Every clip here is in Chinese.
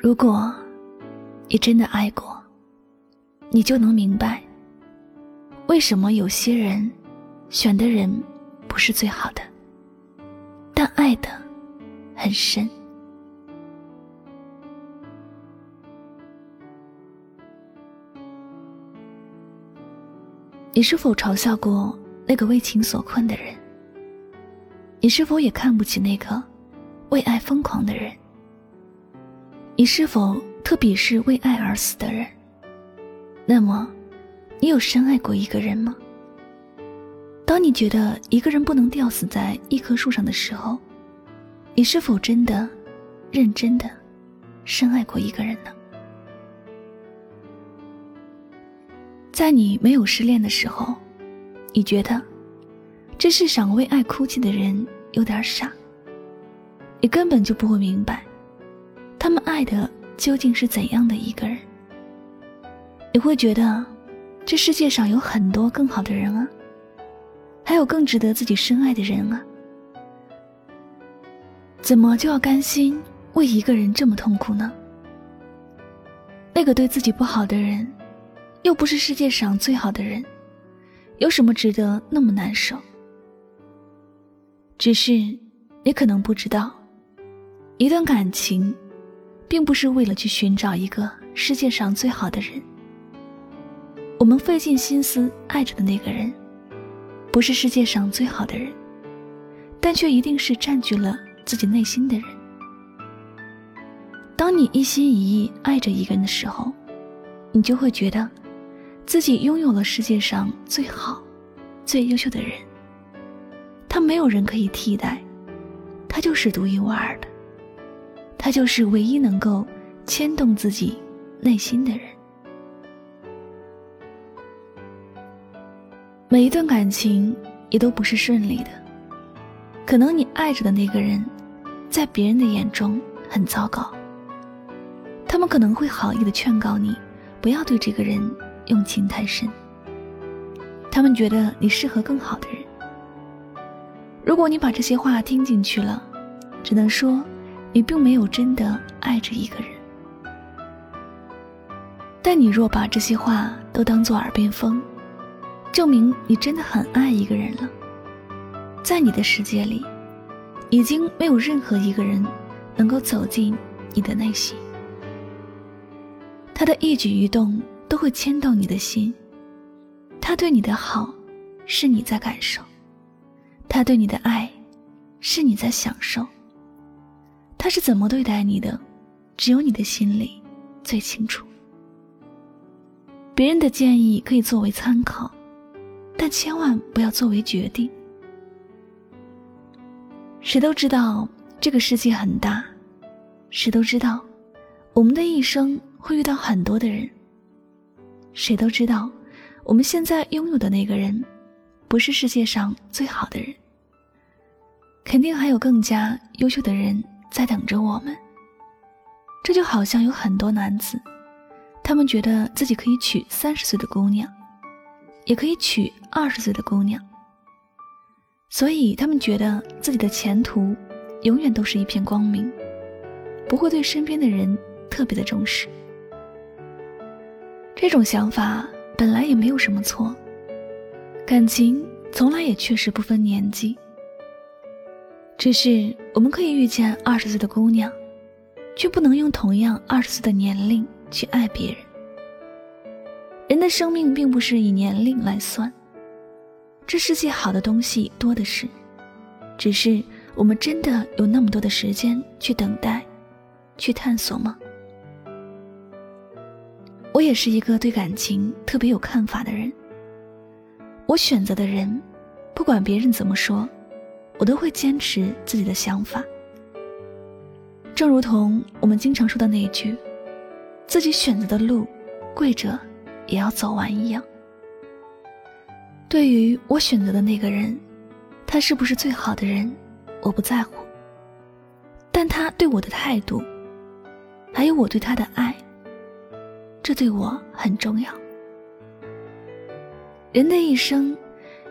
如果你真的爱过，你就能明白，为什么有些人选的人不是最好的，但爱的很深。你是否嘲笑过那个为情所困的人？你是否也看不起那个为爱疯狂的人？你是否特鄙视为爱而死的人？那么，你有深爱过一个人吗？当你觉得一个人不能吊死在一棵树上的时候，你是否真的、认真的深爱过一个人呢？在你没有失恋的时候，你觉得这世上为爱哭泣的人有点傻，你根本就不会明白。他们爱的究竟是怎样的一个人？你会觉得，这世界上有很多更好的人啊，还有更值得自己深爱的人啊，怎么就要甘心为一个人这么痛苦呢？那个对自己不好的人，又不是世界上最好的人，有什么值得那么难受？只是你可能不知道，一段感情。并不是为了去寻找一个世界上最好的人。我们费尽心思爱着的那个人，不是世界上最好的人，但却一定是占据了自己内心的人。当你一心一意爱着一个人的时候，你就会觉得，自己拥有了世界上最好、最优秀的人。他没有人可以替代，他就是独一无二的。他就是唯一能够牵动自己内心的人。每一段感情也都不是顺利的，可能你爱着的那个人，在别人的眼中很糟糕。他们可能会好意的劝告你，不要对这个人用情太深。他们觉得你适合更好的人。如果你把这些话听进去了，只能说。你并没有真的爱着一个人，但你若把这些话都当作耳边风，证明你真的很爱一个人了。在你的世界里，已经没有任何一个人能够走进你的内心。他的一举一动都会牵动你的心，他对你的好，是你在感受；他对你的爱，是你在享受。他是怎么对待你的，只有你的心里最清楚。别人的建议可以作为参考，但千万不要作为决定。谁都知道这个世界很大，谁都知道我们的一生会遇到很多的人。谁都知道我们现在拥有的那个人，不是世界上最好的人，肯定还有更加优秀的人。在等着我们。这就好像有很多男子，他们觉得自己可以娶三十岁的姑娘，也可以娶二十岁的姑娘，所以他们觉得自己的前途永远都是一片光明，不会对身边的人特别的重视。这种想法本来也没有什么错，感情从来也确实不分年纪。只是我们可以遇见二十岁的姑娘，却不能用同样二十岁的年龄去爱别人。人的生命并不是以年龄来算，这世界好的东西多的是，只是我们真的有那么多的时间去等待，去探索吗？我也是一个对感情特别有看法的人。我选择的人，不管别人怎么说。我都会坚持自己的想法，正如同我们经常说的那句：“自己选择的路，跪着也要走完。”一样。对于我选择的那个人，他是不是最好的人，我不在乎，但他对我的态度，还有我对他的爱，这对我很重要。人的一生，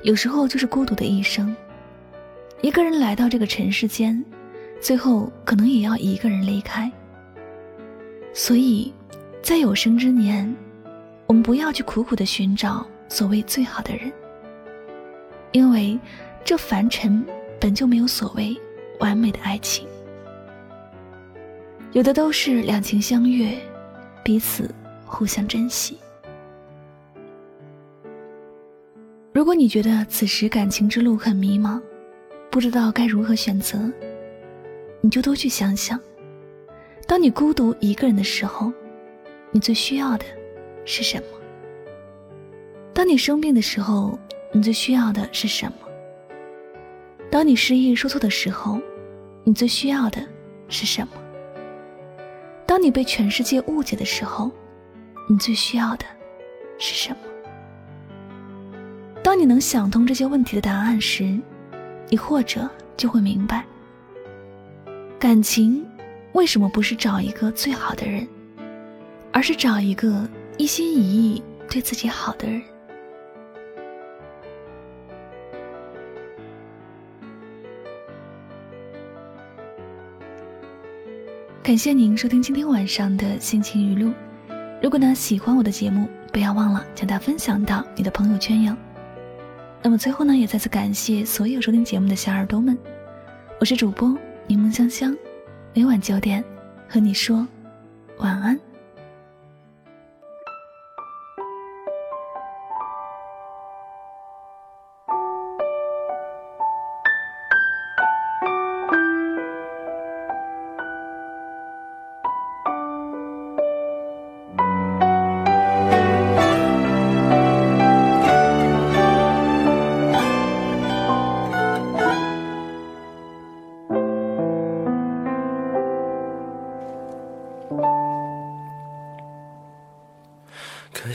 有时候就是孤独的一生。一个人来到这个尘世间，最后可能也要一个人离开。所以，在有生之年，我们不要去苦苦的寻找所谓最好的人，因为这凡尘本就没有所谓完美的爱情，有的都是两情相悦，彼此互相珍惜。如果你觉得此时感情之路很迷茫，不知道该如何选择，你就多去想想。当你孤独一个人的时候，你最需要的是什么？当你生病的时候，你最需要的是什么？当你失意受挫的时候，你最需要的是什么？当你被全世界误解的时候，你最需要的是什么？当你能想通这些问题的答案时，你或者就会明白，感情。为什么不是找一个最好的人，而是找一个一心一意对自己好的人？感谢您收听今天晚上的心情语录。如果呢喜欢我的节目，不要忘了将它分享到你的朋友圈哟。那么最后呢，也再次感谢所有收听节目的小耳朵们，我是主播柠檬香香。每晚九点，和你说晚安。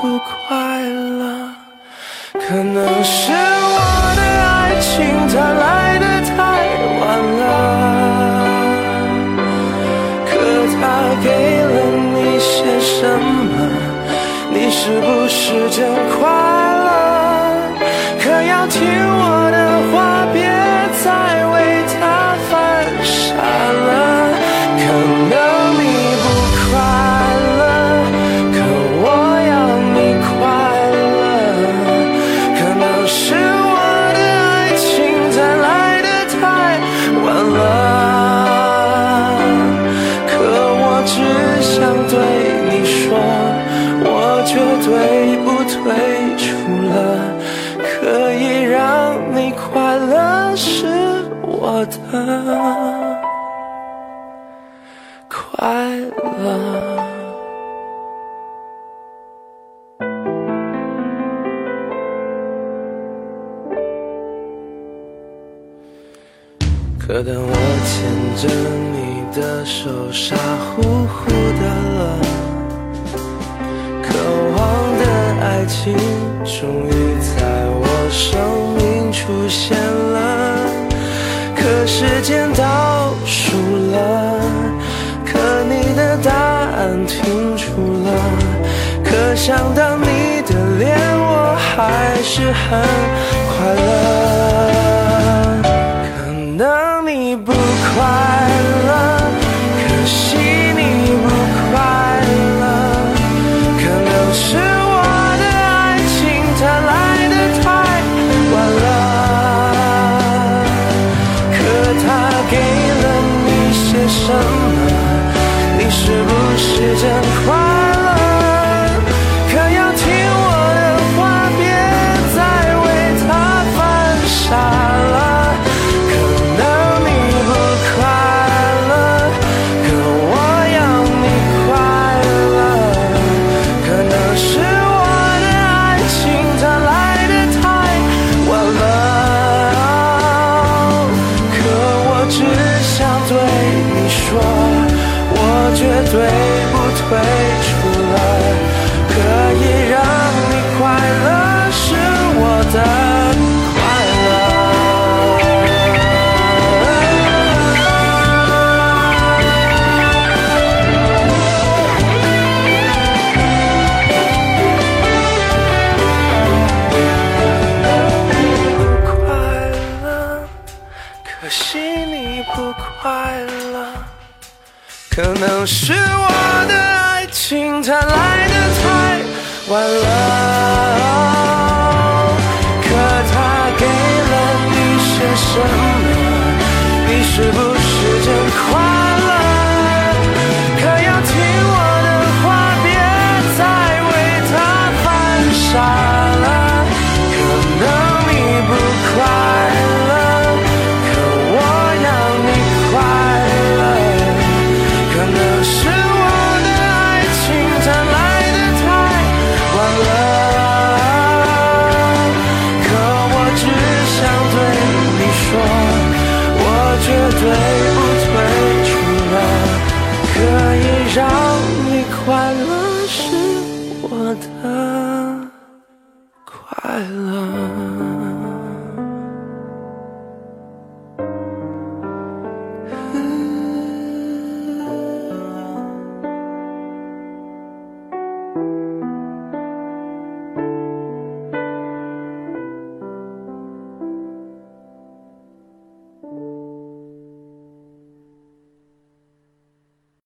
不快乐，可能是我的爱情它来的太晚了。可他给了你些什么？你是不是真快乐？可要听我只想对你说，我绝对不退出了，可以让你快乐是我的快乐。可当我牵着你。的手，傻乎乎的了，渴望的爱情终于在我生命出现了。可时间倒数了，可你的答案停住了，可想到你的脸，我还是很快乐。为什么么？love.